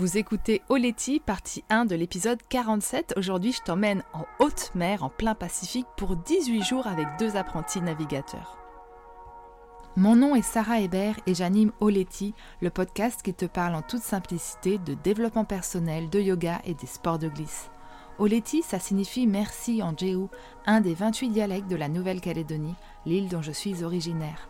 Vous écoutez Oleti, partie 1 de l'épisode 47. Aujourd'hui, je t'emmène en haute mer, en plein Pacifique, pour 18 jours avec deux apprentis navigateurs. Mon nom est Sarah Hébert et j'anime Oleti, le podcast qui te parle en toute simplicité de développement personnel, de yoga et des sports de glisse. Oleti, ça signifie merci en Jéhu, un des 28 dialectes de la Nouvelle-Calédonie, l'île dont je suis originaire.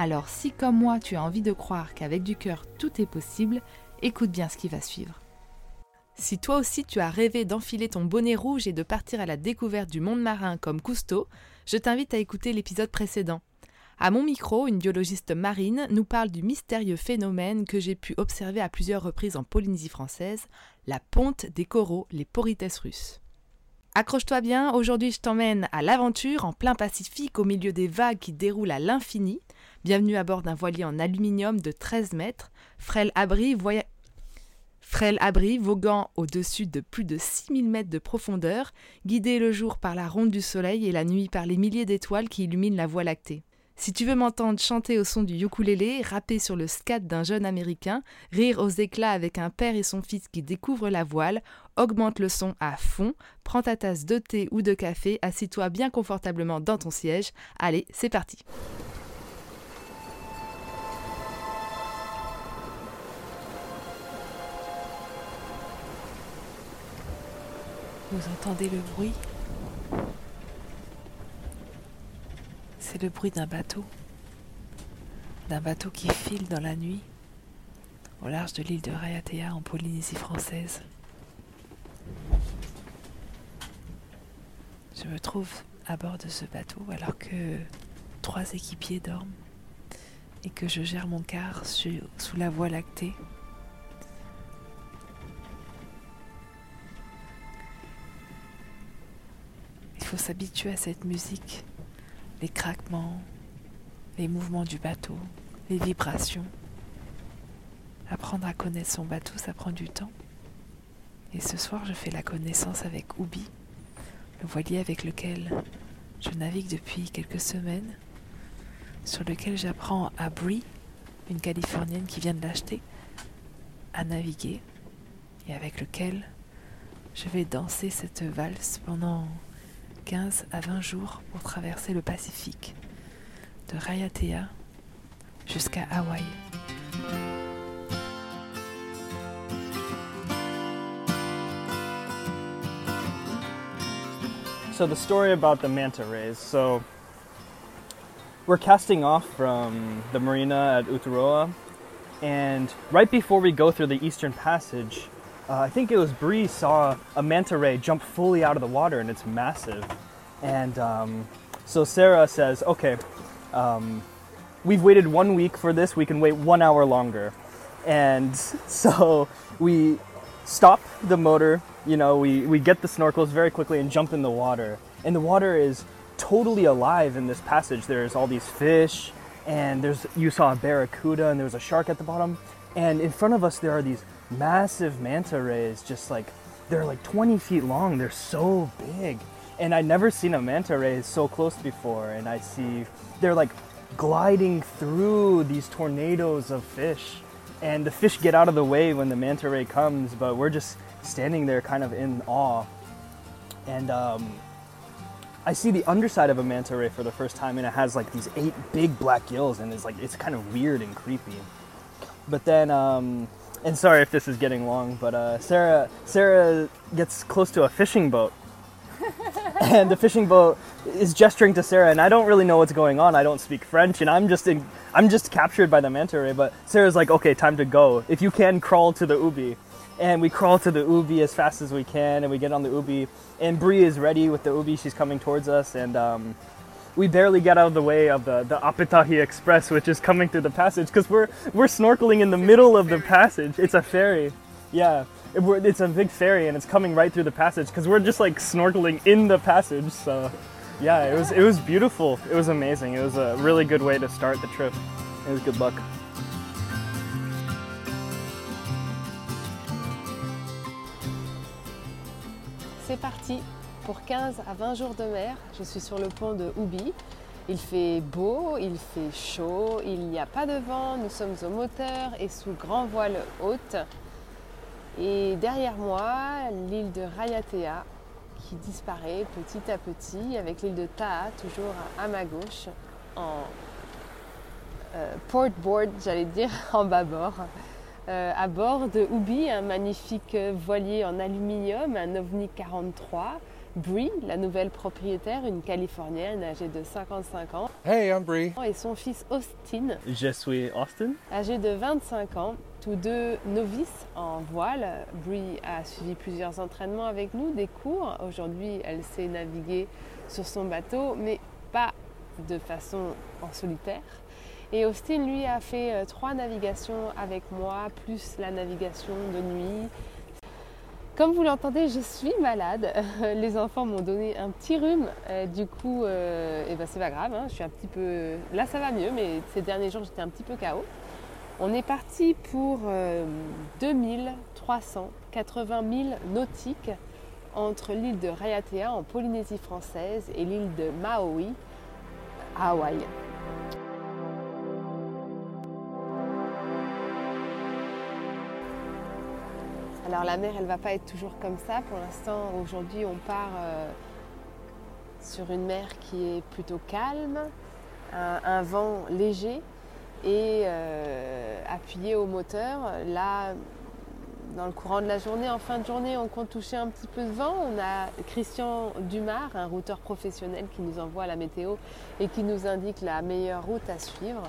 Alors si comme moi tu as envie de croire qu'avec du cœur tout est possible, écoute bien ce qui va suivre. Si toi aussi tu as rêvé d'enfiler ton bonnet rouge et de partir à la découverte du monde marin comme Cousteau, je t'invite à écouter l'épisode précédent. À mon micro, une biologiste marine nous parle du mystérieux phénomène que j'ai pu observer à plusieurs reprises en Polynésie française, la ponte des coraux, les porites russes. Accroche-toi bien, aujourd'hui je t'emmène à l'aventure en plein Pacifique au milieu des vagues qui déroulent à l'infini. Bienvenue à bord d'un voilier en aluminium de 13 mètres, frêle abri, voguant au-dessus de plus de 6000 mètres de profondeur, guidé le jour par la ronde du soleil et la nuit par les milliers d'étoiles qui illuminent la voie lactée. Si tu veux m'entendre chanter au son du ukulélé, rapper sur le scat d'un jeune américain, rire aux éclats avec un père et son fils qui découvrent la voile, augmente le son à fond, prends ta tasse de thé ou de café, assis-toi bien confortablement dans ton siège. Allez, c'est parti. Vous entendez le bruit? C'est le bruit d'un bateau, d'un bateau qui file dans la nuit au large de l'île de Raiatea en Polynésie française. Je me trouve à bord de ce bateau alors que trois équipiers dorment et que je gère mon quart sous la voie lactée. Faut s'habituer à cette musique les craquements, les mouvements du bateau, les vibrations. Apprendre à connaître son bateau, ça prend du temps. Et ce soir, je fais la connaissance avec Ubi, le voilier avec lequel je navigue depuis quelques semaines, sur lequel j'apprends à Brie, une Californienne qui vient de l'acheter, à naviguer, et avec lequel je vais danser cette valse pendant 15 à 20 jours pour traverser le Pacifique, de Raiatea jusqu'à Hawaï. So the story about the manta rays. So we're casting off from the marina at Uturoa, and right before we go through the Eastern Passage, uh, I think it was Bree saw a manta ray jump fully out of the water, and it's massive. And um, so Sarah says, "Okay, um, we've waited one week for this. We can wait one hour longer." And so we stop the motor. You know, we we get the snorkels very quickly and jump in the water. And the water is totally alive in this passage. There's all these fish, and there's you saw a barracuda, and there was a shark at the bottom. And in front of us, there are these massive manta rays, just like they're like 20 feet long. They're so big. And I'd never seen a manta ray so close before. And I see they're like gliding through these tornadoes of fish. And the fish get out of the way when the manta ray comes, but we're just standing there kind of in awe. And um, I see the underside of a manta ray for the first time, and it has like these eight big black gills, and it's like it's kind of weird and creepy. But then um, and sorry if this is getting long, but uh, Sarah Sarah gets close to a fishing boat, and the fishing boat is gesturing to Sarah, and I don't really know what's going on. I don't speak French, and I'm just in, I'm just captured by the manta ray. But Sarah's like, okay, time to go. If you can, crawl to the ubi, and we crawl to the ubi as fast as we can, and we get on the ubi, and Bree is ready with the ubi. She's coming towards us, and um, we barely get out of the way of the, the Apetahi Express, which is coming through the passage, because we're, we're snorkeling in the middle of the passage. It's a ferry. Yeah. it, it's a big ferry and it's coming right through the passage because we're just like snorkeling in the passage. So, yeah, it was it was beautiful. It was amazing. It was a really good way to start the trip. It was good luck. C'est parti pour 15 à 20 jours de mer. Je suis sur le pont de Ubi. Il fait beau, il fait chaud, il n'y a pas de vent, nous sommes au moteur et sous grand voile haute. Et derrière moi, l'île de Rayatea qui disparaît petit à petit avec l'île de Taha toujours à ma gauche en euh, port board, j'allais dire, en bâbord. Euh, à bord de Ubi, un magnifique voilier en aluminium, un OVNI 43. Brie, la nouvelle propriétaire, une Californienne âgée de 55 ans, Hey, I'm Bree. et son fils Austin, Je suis Austin. âgé de 25 ans, tous deux novices en voile. Brie a suivi plusieurs entraînements avec nous, des cours. Aujourd'hui, elle sait naviguer sur son bateau, mais pas de façon en solitaire. Et Austin, lui, a fait euh, trois navigations avec moi, plus la navigation de nuit. Comme vous l'entendez, je suis malade. Les enfants m'ont donné un petit rhume. Euh, du coup, euh, eh ben, c'est pas grave. hein, je suis un petit peu. Là, ça va mieux, mais ces derniers jours, j'étais un petit peu KO. On est parti pour euh, 2380 milles nautiques entre l'île de Raiatea en Polynésie française et l'île de Maui à Hawaï. Alors la mer, elle va pas être toujours comme ça. Pour l'instant, aujourd'hui, on part euh, sur une mer qui est plutôt calme, un, vent léger et euh, appuyé au moteur. Là, dans le courant de la journée, en fin de journée, on compte toucher un petit peu de vent. On a Christian Dumar, un routeur professionnel qui nous envoie la météo et qui nous indique la meilleure route à suivre.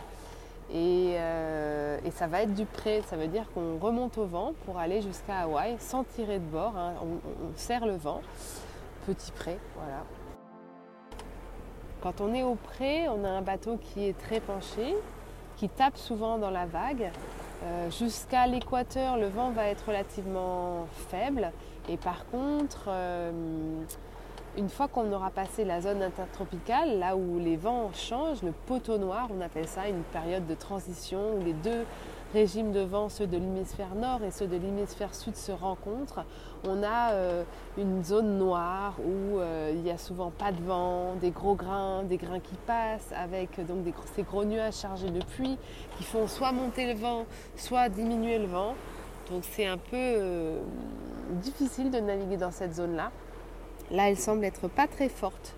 Et, euh, et ça va être du près, ça veut dire qu'on remonte au vent pour aller jusqu'à Hawaï sans tirer de bord. hein. On serre le vent, petit près, voilà. Quand on est au près, on a un bateau qui est très penché, qui tape souvent dans la vague. Euh, Jusqu'à l'équateur, le vent va être relativement faible. Et par contre, euh, une fois qu'on aura passé la zone intertropicale, là où les vents changent, le poteau noir, on appelle ça une période de transition où les deux régimes de vent, ceux de l'hémisphère nord et ceux de l'hémisphère sud, se rencontrent. On a euh, une zone noire où euh, il n'y a souvent pas de vent, des gros grains, des grains qui passent avec gros- ces gros nuages chargés de pluie qui font soit monter le vent, soit diminuer le vent. Donc c'est un peu euh, difficile de naviguer dans cette zone-là. Là, elle semble être pas très forte,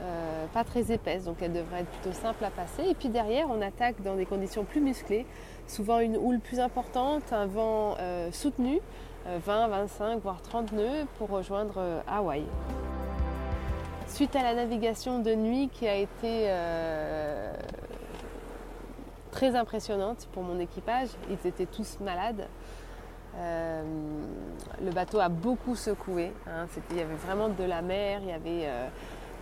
euh, pas très épaisse, donc elle devrait être plutôt simple à passer. Et puis derrière, on attaque dans des conditions plus musclées, souvent une houle plus importante, un vent euh, soutenu, euh, 20, 25, voire 30 nœuds pour rejoindre euh, Hawaï. Suite à la navigation de nuit qui a été euh, très impressionnante pour mon équipage, ils étaient tous malades. Euh, le bateau a beaucoup secoué. hein. Il y avait vraiment de la mer, il y avait euh,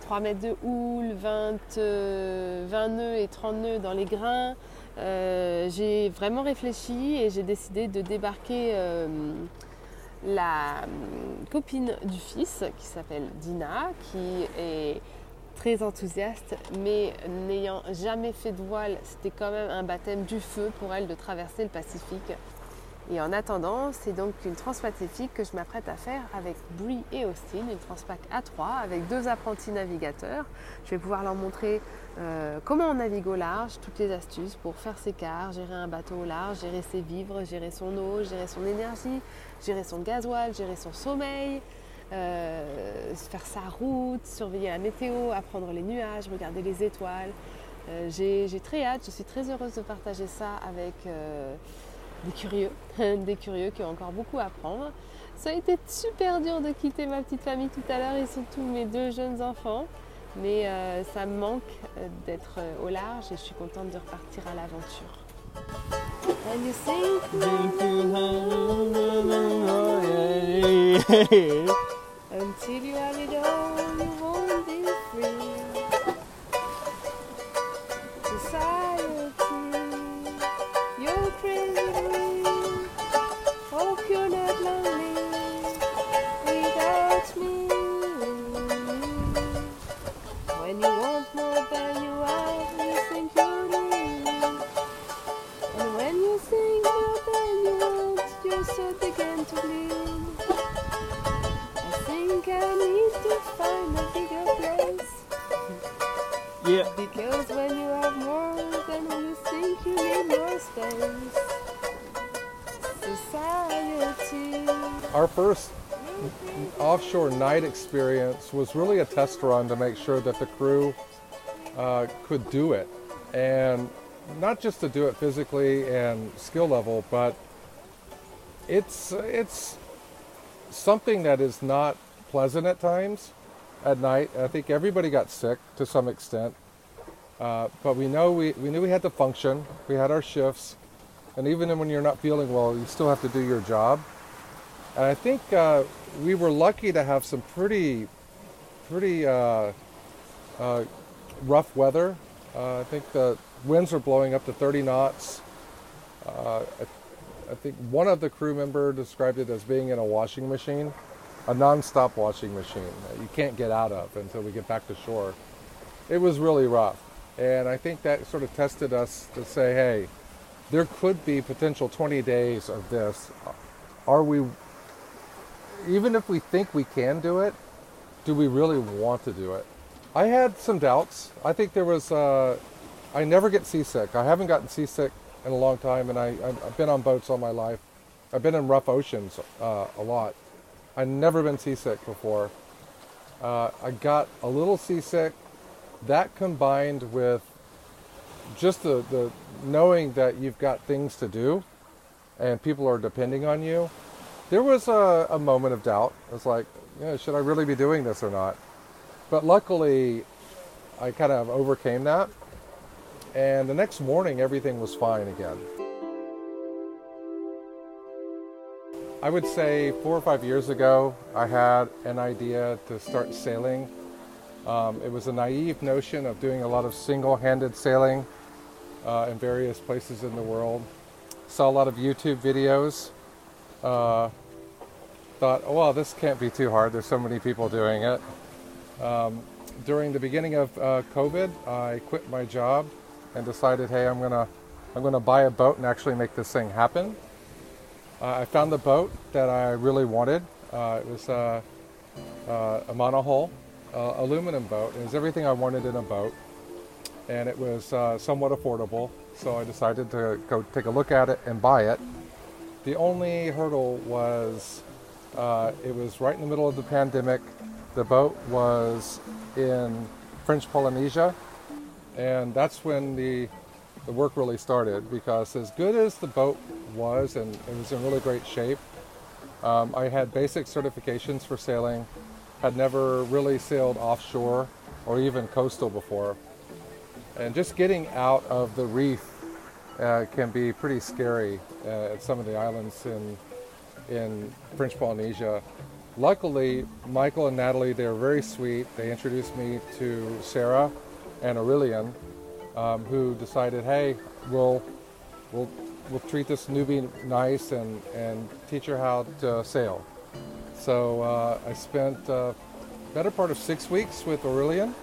3 mètres de houle, 20, euh, 20 nœuds et 30 nœuds dans les grains. Euh, j'ai vraiment réfléchi et j'ai décidé de débarquer euh, la euh, copine du fils qui s'appelle Dina, qui est très enthousiaste, mais n'ayant jamais fait de voile, c'était quand même un baptême du feu pour elle de traverser le Pacifique. Et en attendant, c'est donc une transpacifique que je m'apprête à faire avec Brie et Austin, une transpac A3 avec deux apprentis navigateurs. Je vais pouvoir leur montrer euh, comment on navigue au large, toutes les astuces pour faire ses quarts, gérer un bateau au large, gérer ses vivres, gérer son eau, gérer son énergie, gérer son gasoil, gérer son sommeil, euh, faire sa route, surveiller la météo, apprendre les nuages, regarder les étoiles. Euh, J'ai très hâte, je suis très heureuse de partager ça avec des curieux, des curieux qui ont encore beaucoup à apprendre. Ça a été super dur de quitter ma petite famille tout à l'heure et surtout mes deux jeunes enfants. Mais euh, ça me manque euh, d'être euh, au large et je suis contente de repartir à l'aventure. Offshore night experience was really a test run to make sure that the crew uh, could do it. And not just to do it physically and skill level, but it's, it's something that is not pleasant at times at night. I think everybody got sick to some extent. Uh, but we know we, we knew we had to function. We had our shifts. And even when you're not feeling well, you still have to do your job. And I think uh, we were lucky to have some pretty, pretty uh, uh, rough weather. Uh, I think the winds were blowing up to 30 knots. Uh, I, I think one of the crew member described it as being in a washing machine, a non-stop washing machine that you can't get out of until we get back to shore. It was really rough. And I think that sort of tested us to say, hey, there could be potential 20 days of this. Are we, even if we think we can do it, do we really want to do it? I had some doubts. I think there was, uh, I never get seasick. I haven't gotten seasick in a long time, and I, I've been on boats all my life. I've been in rough oceans uh, a lot. I've never been seasick before. Uh, I got a little seasick. That combined with just the, the knowing that you've got things to do and people are depending on you, there was a, a moment of doubt. It was like, yeah, should I really be doing this or not? But luckily, I kind of overcame that. And the next morning, everything was fine again. I would say four or five years ago, I had an idea to start sailing. Um, it was a naive notion of doing a lot of single handed sailing uh, in various places in the world. Saw a lot of YouTube videos. Uh, thought, oh, well, this can't be too hard. There's so many people doing it. Um, during the beginning of uh, COVID, I quit my job and decided, hey, I'm gonna, I'm gonna buy a boat and actually make this thing happen. Uh, I found the boat that I really wanted. Uh, it was uh, uh, a monohull uh, aluminum boat. It was everything I wanted in a boat, and it was somewhat affordable. So I decided to go take a look at it and buy it. The only hurdle was it was right in the middle of the pandemic. The boat was in French Polynesia, and that's when the the work really started because as good as the boat was and it was in really great shape, um, I had basic certifications for sailing, had never really sailed offshore or even coastal before. And just getting out of the reef uh, can be pretty scary uh, at some of the islands in, in French Polynesia. Luckily, Michael and Natalie, they're very sweet. They introduced me to Sarah and Aurelian, um, who decided, hey, we'll, we'll, we'll treat this newbie nice and, and teach her how to sail. So uh, I spent a better part of six weeks with Aurelian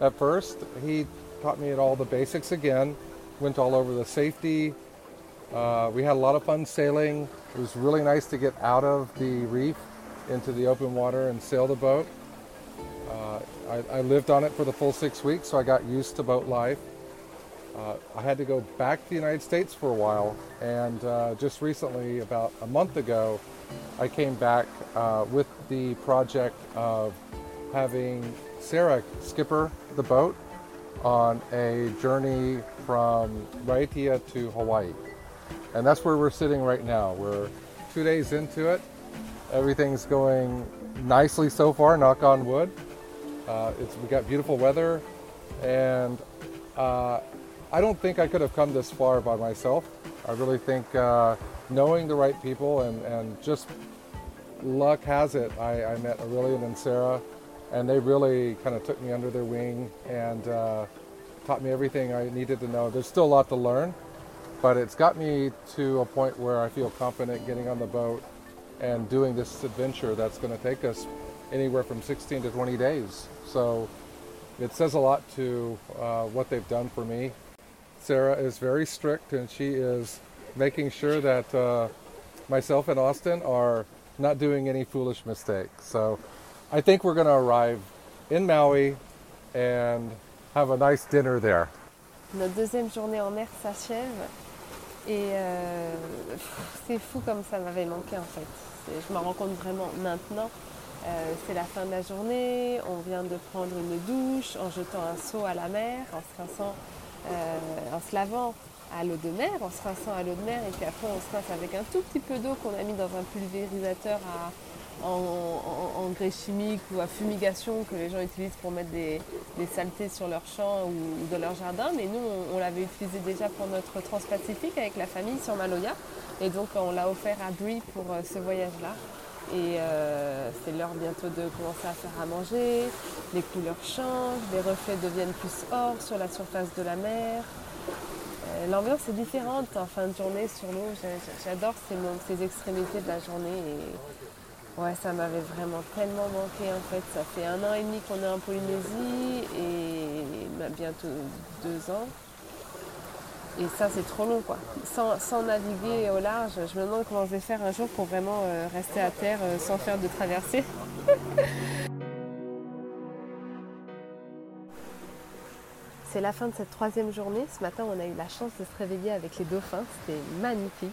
at first. He taught me all the basics again, went all over the safety. Uh, we had a lot of fun sailing. It was really nice to get out of the reef into the open water and sail the boat. Uh, I, I, lived on it for the full six weeks, so I got used to boat life. Uh, I had to go back to the United States for a while, and uh, just recently, about a month ago, I came back uh, with the project of having Sarah skipper the boat on a journey from Raiatea to Hawaii. And that's where we're sitting right now. We're two days into it. Everything's going nicely so far, knock on wood. Uh, we got beautiful weather, and uh, I don't think I could have come this far by myself. I really think uh, knowing the right people and, and just luck has it, I, I, met Aurelian and Sarah, and they really kind of took me under their wing and uh, taught me everything I needed to know. There's still a lot to learn, but it's got me to a point where I feel confident getting on the boat and doing this adventure that's going to take us anywhere from 16 to 20 days. So it says a lot to uh, what they've done for me Sarah is very strict and she is making sure that uh, myself and Austin are not doing any foolish mistakes. So I think we're going to arrive in Maui and have a nice dinner there. Notre deuxième journée en mer s'achève et euh, c'est fou comme ça m'avait manqué en fait. Je me rends compte vraiment maintenant. Euh, c'est la fin de la journée, on vient de prendre une douche en jetant un seau à la mer, en se rinçant, euh, en se lavant à l'eau de mer, en se rinçant à l'eau de mer et puis après on se rince avec un tout petit peu d'eau qu'on a mis dans un pulvérisateur à, en, engrais chimiques ou à fumigation que les gens utilisent pour mettre des, saletés sur leur champ ou, dans leur jardin. Mais nous, on, l'avait utilisé déjà pour notre transpacifique avec la famille sur Maloya. Et donc, on l'a offert à Brie pour euh, ce voyage-là. Et euh, c'est l'heure bientôt de commencer à faire à manger. Les couleurs changent, les reflets deviennent plus or sur la surface de la mer. Euh, l'ambiance est différente en fin de journée sur l'eau. J'adore ces, extrémités de la journée. Ouais, ça m'avait vraiment tellement manqué en fait. Ça fait un an et demi qu'on est en Polynésie et bah, bientôt deux ans. Et ça, c'est trop long quoi. Sans, naviguer au large, je me demande comment je vais faire un jour pour vraiment euh, rester à terre euh, sans faire de traversée. c'est la fin de cette troisième journée. Ce matin, on a eu la chance de se réveiller avec les dauphins. C'était magnifique.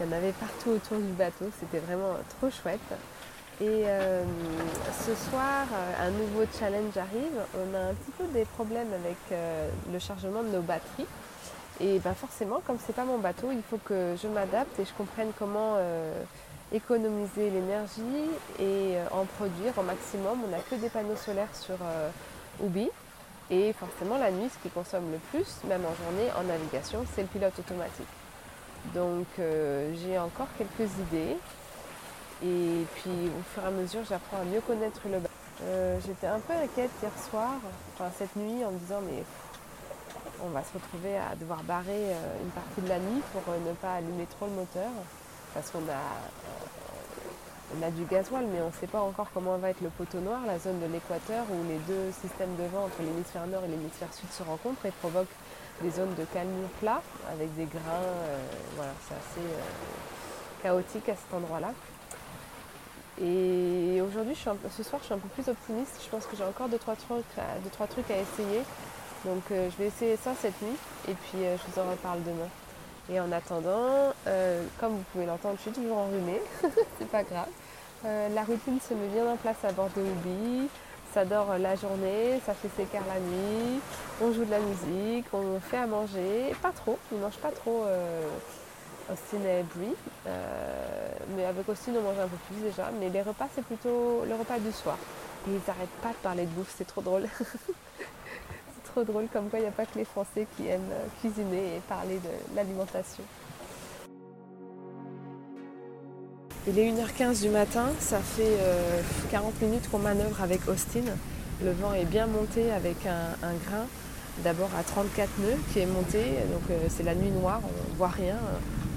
Il y en avait partout autour du bateau, c'était vraiment trop chouette. Et euh, ce soir, euh, un nouveau challenge arrive. On a un petit peu des problèmes avec euh, le chargement de nos batteries. Et ben forcément, comme c'est pas mon bateau, il faut que je m'adapte et je comprenne comment économiser l'énergie et en produire au maximum. On n'a que des panneaux solaires sur Ubi. Et forcément, la nuit, ce qui consomme le plus, même en journée, en navigation, c'est le pilote automatique. Donc euh, j'ai encore quelques idées. Et puis au fur et à mesure, j'apprends à mieux connaître le bateau. Euh, j'étais un peu inquiète hier soir, enfin cette nuit, en me disant mais on va se retrouver à devoir barrer euh, une partie de la nuit pour ne pas allumer trop le moteur. Parce qu'on a, a du gasoil, mais on ne sait pas encore comment va être le poteau noir, la zone de l'équateur où les deux systèmes de vent entre l'hémisphère nord et l'hémisphère sud se rencontrent et provoquent des zones de calme plat avec des grains. Euh, voilà, c'est assez euh, chaotique à cet endroit-là. Et aujourd'hui, ce soir, je suis un peu plus optimiste. Je pense que j'ai encore deux trois, trucs, deux, trois trucs à essayer. Donc euh, je vais essayer ça cette nuit et puis je vous en reparle demain. Et en attendant, comme vous pouvez l'entendre, je suis toujours enrhumée, c'est pas grave. la routine se met bien en place à bord de ça dort la journée, ça fait s'écar la nuit, on joue de la musique, on fait à manger, pas trop, ils ne mangent pas trop euh, Austin et Brie, euh, mais avec Austin on mange un peu plus déjà, mais les repas c'est plutôt le repas du soir. Et ils n'arrêtent pas de parler de bouffe, c'est trop drôle. c'est trop drôle comme quoi il n'y a pas que les Français qui aiment cuisiner et parler de l'alimentation. Il est 1h15 du matin, ça fait 40 euh, minutes qu'on manœuvre avec Austin. Le vent est bien monté avec un, grain, d'abord à 34 nœuds qui est monté, donc euh, c'est la nuit noire, on ne voit rien,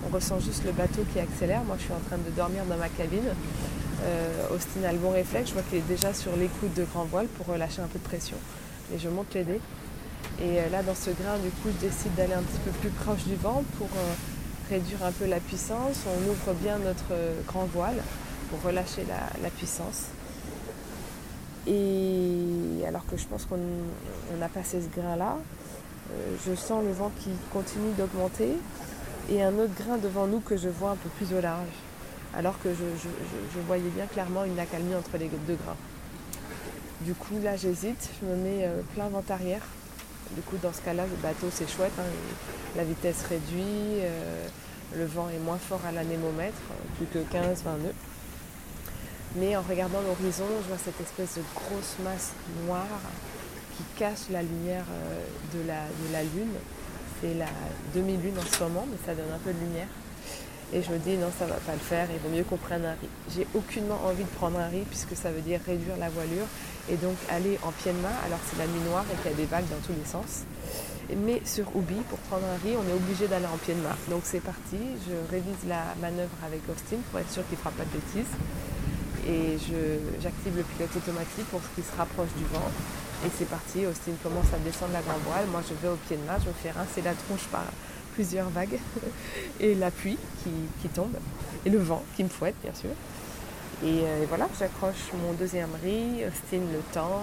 on ressent juste le bateau qui accélère. Moi je suis en train de dormir dans ma cabine. Euh, Austin a le bon réflexe, je vois qu'il est déjà sur l'écoute de grand voile pour relâcher un peu de pression. Et je monte les dés. Et là dans ce grain, du coup, je décide d'aller un petit peu plus proche du vent pour réduire un peu la puissance, on ouvre bien notre grand voile pour relâcher la, puissance. Et alors que je pense qu'on a passé ce grain-là, euh, je sens le vent qui continue d'augmenter et un autre grain devant nous que je vois un peu plus au large, alors que je, voyais bien clairement une accalmie entre les deux grains. Du coup, là, j'hésite, je me mets euh, plein vent arrière du coup, dans ce cas-là, le bateau, c'est chouette. Hein. la vitesse réduit, euh, le vent est moins fort à l'anémomètre, plus que 15-20 nœuds. Mais en regardant l'horizon, je vois cette espèce de grosse masse noire qui cache la lumière euh, de la, lune. C'est la demi-lune en ce moment, mais ça donne un peu de lumière. Et je me dis non, ça va pas le faire, il vaut mieux qu'on prenne un riz. J'ai aucunement envie de prendre un riz puisque ça veut dire réduire la voilure et donc aller en pied de main alors c'est la nuit noire et qu'il y a des vagues dans tous les sens. Mais sur Ubi, pour prendre un riz, on est obligé d'aller en pied de main. Donc c'est parti, je révise la manœuvre avec Austin pour être sûr qu'il ne fera pas de bêtises. Et j'active le pilote automatique pour qu'il se rapproche du vent. Et c'est parti, Austin commence à descendre la grand voile. Moi je vais au pied de main, je me fais rincer la tronche par plusieurs vagues. Et la pluie qui, qui tombe. Et le vent qui me fouette bien sûr. Et, euh, voilà, j'accroche mon deuxième riz, Austin le temps,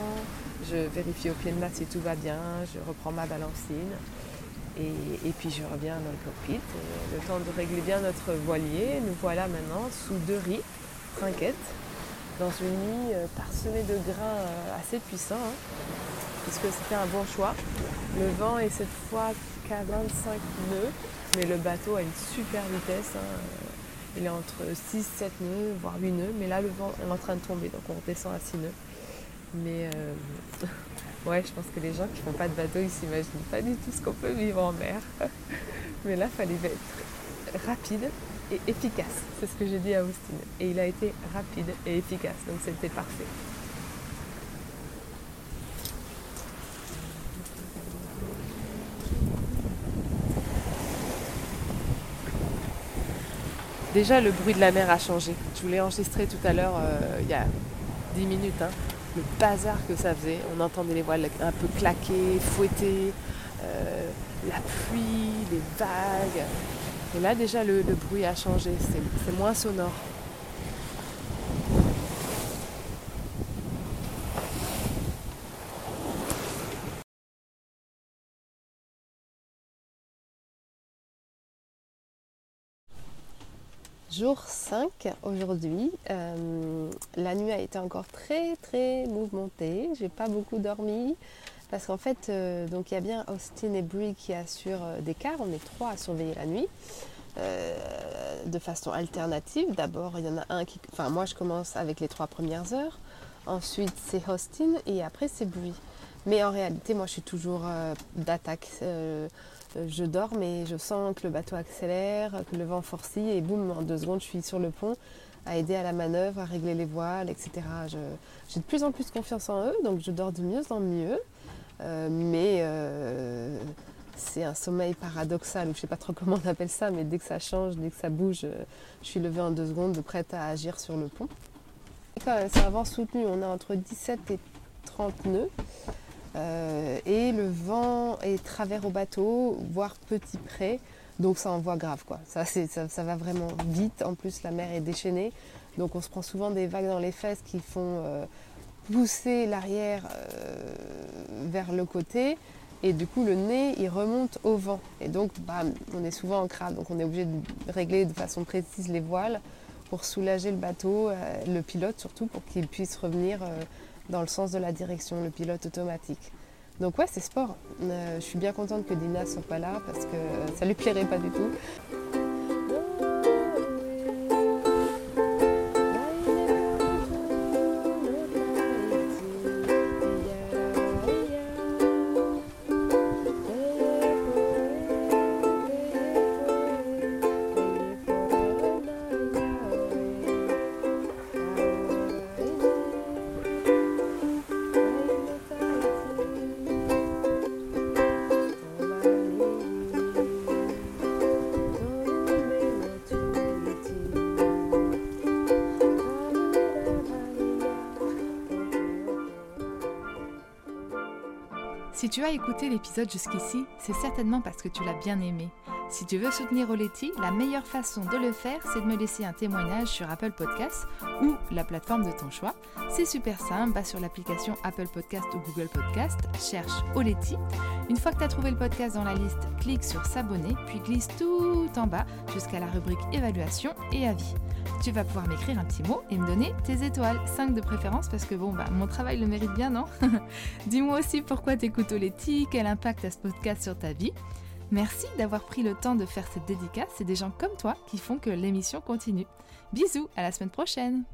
je vérifie au pied de mât si tout va bien, je reprends ma balancine. Et, puis je reviens dans le cockpit. le temps de régler bien notre voilier, nous voilà maintenant sous deux riz, trinquettes, dans une nuit euh, parsemée de grains euh, assez puissants, hein, puisque c'était un bon choix. Le vent est cette fois qu'à 25 nœuds, mais le bateau a une super vitesse. Hein. Il est entre 6, 7 nœuds, voire 8 nœuds, mais là le vent est en train de tomber, donc on redescend à 6 nœuds. Mais euh, ouais, je pense que les gens qui font pas de bateau, ils s'imaginent pas du tout ce qu'on peut vivre en mer. mais là, il fallait être rapide et efficace. C'est ce que j'ai dit à Austin. Et il a été rapide et efficace, donc c'était parfait. Déjà, le bruit de la mer a changé. Je voulais enregistrer tout à l'heure, euh, il y a 10 minutes, hein, le bazar que ça faisait. On entendait les voiles un peu claquer, fouetter, euh, la pluie, les vagues. Et là, déjà, le bruit a changé. C'est moins sonore. Jour 5 aujourd'hui. Euh, la nuit a été encore très très mouvementée. J'ai pas beaucoup dormi parce qu'en fait, euh, il y a bien Austin et Brie qui assurent euh, des quarts. On est trois à surveiller la nuit de façon alternative. D'abord, il y en a un qui, enfin moi je commence avec les trois premières heures. Ensuite c'est Austin et après c'est Brie. Mais en réalité, moi je suis toujours d'attaque je dors, mais je sens que le bateau accélère, que le vent forcit, et boum, en deux secondes, je suis sur le pont à aider à la manœuvre, à régler les voiles, etc. J'ai de plus en plus confiance en eux, donc je dors de mieux en mieux. Euh, mais euh, c'est un sommeil paradoxal, je ne sais pas trop comment on appelle ça, mais dès que ça change, dès que ça bouge, je suis levée en deux secondes, prête à agir sur le pont. C'est un vent soutenu, on a entre 17 et 30 nœuds. Euh, et le vent est travers au bateau, voire petit près, donc ça envoie grave quoi. Ça, ça, va vraiment vite, en plus la mer est déchaînée, donc on se prend souvent des vagues dans les fesses qui font euh, pousser l'arrière euh, vers le côté, et du coup le nez il remonte au vent, et donc on est souvent en crabe, donc on est obligé de régler de façon précise les voiles pour soulager le bateau, le pilote surtout, pour qu'il puisse revenir dans le sens de la direction, le pilote automatique. Donc ouais, c'est sport. Euh, je suis bien contente que Dina soit pas là parce que ça lui plairait pas du tout. Si tu as écouté l'épisode jusqu'ici, c'est certainement parce que tu l'as bien aimé. Si tu veux soutenir Oleti, la meilleure façon de le faire, c'est de me laisser un témoignage sur Apple Podcasts ou la plateforme de ton choix. C'est super simple, va sur l'application Apple Podcast ou Google Podcast, cherche Oleti. Une fois que tu as trouvé le podcast dans la liste, clique sur s'abonner, puis glisse tout en bas jusqu'à la rubrique évaluation et avis tu vas pouvoir m'écrire un petit mot et me donner tes étoiles, 5 de préférence parce que bon bah mon travail le mérite bien, non? Dis-moi aussi pourquoi t'écoutes Oleti, quel impact a ce podcast sur ta vie? Merci d'avoir pris le temps de faire cette dédicace, c'est des gens comme toi qui font que l'émission continue. Bisous, à la semaine prochaine